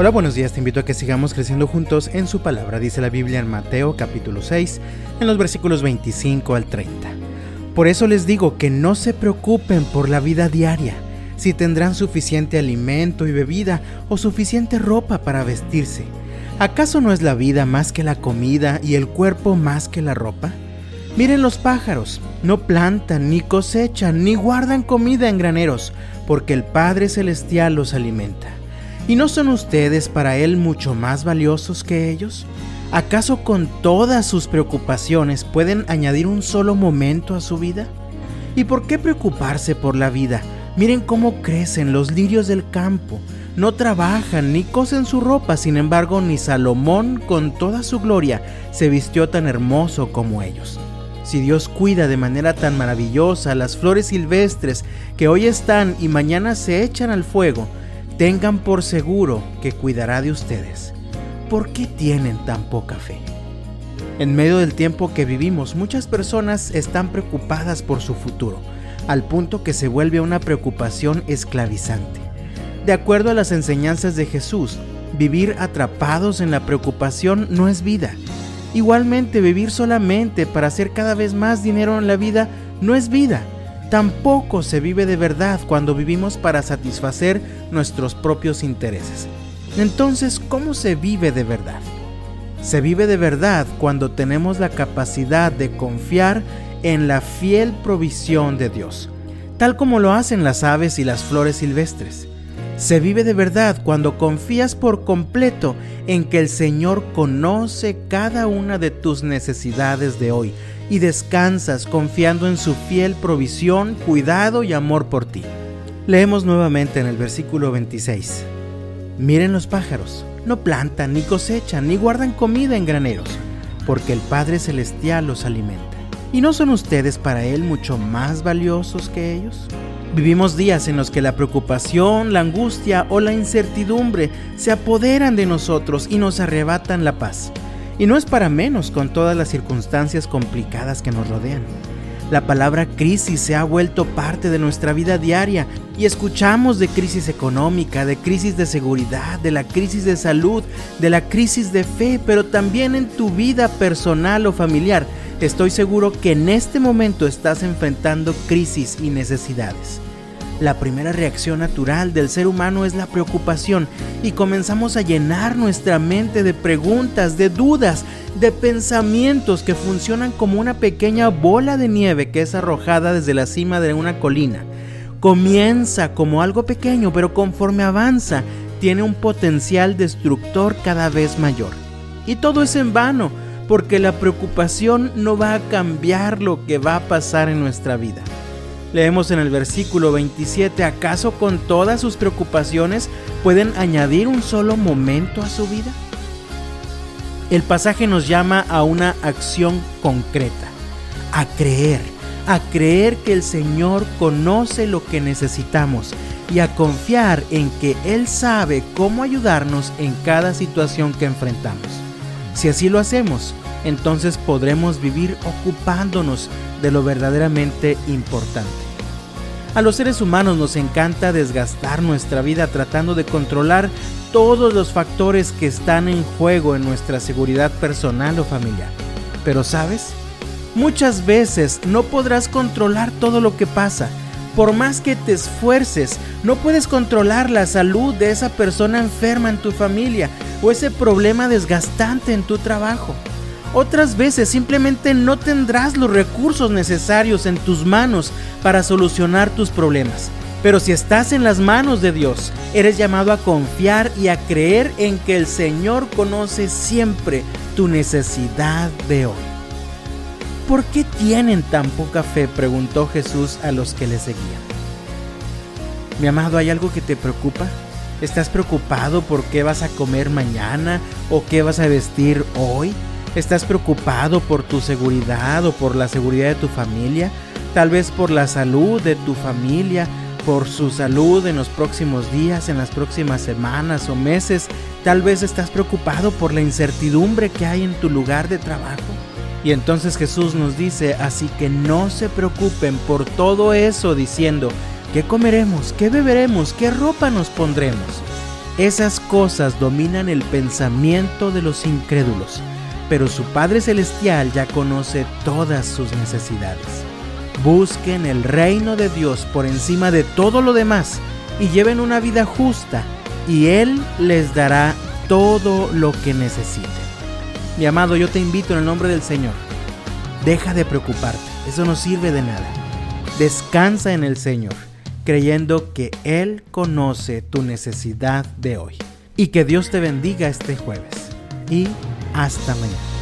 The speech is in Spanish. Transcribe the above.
Hola, buenos días, te invito a que sigamos creciendo juntos en su palabra, dice la Biblia en Mateo capítulo 6, en los versículos 25 al 30. Por eso les digo que no se preocupen por la vida diaria, si tendrán suficiente alimento y bebida o suficiente ropa para vestirse. ¿Acaso no es la vida más que la comida y el cuerpo más que la ropa? Miren los pájaros, no plantan, ni cosechan, ni guardan comida en graneros, porque el Padre Celestial los alimenta. ¿Y no son ustedes para Él mucho más valiosos que ellos? ¿Acaso con todas sus preocupaciones pueden añadir un solo momento a su vida? ¿Y por qué preocuparse por la vida? Miren cómo crecen los lirios del campo. No trabajan ni cosen su ropa, sin embargo, ni Salomón, con toda su gloria, se vistió tan hermoso como ellos. Si Dios cuida de manera tan maravillosa las flores silvestres que hoy están y mañana se echan al fuego, tengan por seguro que cuidará de ustedes. ¿Por qué tienen tan poca fe? En medio del tiempo que vivimos, muchas personas están preocupadas por su futuro, al punto que se vuelve una preocupación esclavizante. De acuerdo a las enseñanzas de Jesús, vivir atrapados en la preocupación no es vida. Igualmente, vivir solamente para hacer cada vez más dinero en la vida no es vida. Tampoco se vive de verdad cuando vivimos para satisfacer nuestros propios intereses. Entonces, ¿cómo se vive de verdad? Se vive de verdad cuando tenemos la capacidad de confiar en la fiel provisión de Dios, tal como lo hacen las aves y las flores silvestres. Se vive de verdad cuando confías por completo en que el Señor conoce cada una de tus necesidades de hoy y descansas confiando en su fiel provisión, cuidado y amor por ti. Leemos nuevamente en el versículo 26. Miren los pájaros, no plantan, ni cosechan, ni guardan comida en graneros, porque el Padre Celestial los alimenta. ¿Y no son ustedes para Él mucho más valiosos que ellos? Vivimos días en los que la preocupación, la angustia o la incertidumbre se apoderan de nosotros y nos arrebatan la paz. Y no es para menos con todas las circunstancias complicadas que nos rodean. La palabra crisis se ha vuelto parte de nuestra vida diaria y escuchamos de crisis económica, de crisis de seguridad, de la crisis de salud, de la crisis de fe, pero también en tu vida personal o familiar. Estoy seguro que en este momento estás enfrentando crisis y necesidades. La primera reacción natural del ser humano es la preocupación y comenzamos a llenar nuestra mente de preguntas, de dudas, de pensamientos que funcionan como una pequeña bola de nieve que es arrojada desde la cima de una colina. Comienza como algo pequeño, pero conforme avanza, tiene un potencial destructor cada vez mayor. Y todo es en vano, porque la preocupación no va a cambiar lo que va a pasar en nuestra vida. Leemos en el versículo 27, ¿acaso con todas sus preocupaciones pueden añadir un solo momento a su vida? El pasaje nos llama a una acción concreta, a creer, a creer que el Señor conoce lo que necesitamos y a confiar en que Él sabe cómo ayudarnos en cada situación que enfrentamos. Si así lo hacemos, entonces podremos vivir ocupándonos de lo verdaderamente importante. A los seres humanos nos encanta desgastar nuestra vida tratando de controlar todos los factores que están en juego en nuestra seguridad personal o familiar. Pero sabes, muchas veces no podrás controlar todo lo que pasa. Por más que te esfuerces, no puedes controlar la salud de esa persona enferma en tu familia o ese problema desgastante en tu trabajo. Otras veces simplemente no tendrás los recursos necesarios en tus manos para solucionar tus problemas. Pero si estás en las manos de Dios, eres llamado a confiar y a creer en que el Señor conoce siempre tu necesidad de hoy. ¿Por qué tienen tan poca fe? preguntó Jesús a los que le seguían. Mi amado, ¿hay algo que te preocupa? ¿Estás preocupado por qué vas a comer mañana o qué vas a vestir hoy? ¿Estás preocupado por tu seguridad o por la seguridad de tu familia? Tal vez por la salud de tu familia, por su salud en los próximos días, en las próximas semanas o meses. Tal vez estás preocupado por la incertidumbre que hay en tu lugar de trabajo. Y entonces Jesús nos dice, así que no se preocupen por todo eso diciendo, ¿qué comeremos? ¿Qué beberemos? ¿Qué ropa nos pondremos? Esas cosas dominan el pensamiento de los incrédulos, pero su Padre Celestial ya conoce todas sus necesidades. Busquen el reino de Dios por encima de todo lo demás y lleven una vida justa y Él les dará todo lo que necesiten. Mi amado, yo te invito en el nombre del Señor. Deja de preocuparte, eso no sirve de nada. Descansa en el Señor, creyendo que Él conoce tu necesidad de hoy. Y que Dios te bendiga este jueves. Y hasta mañana.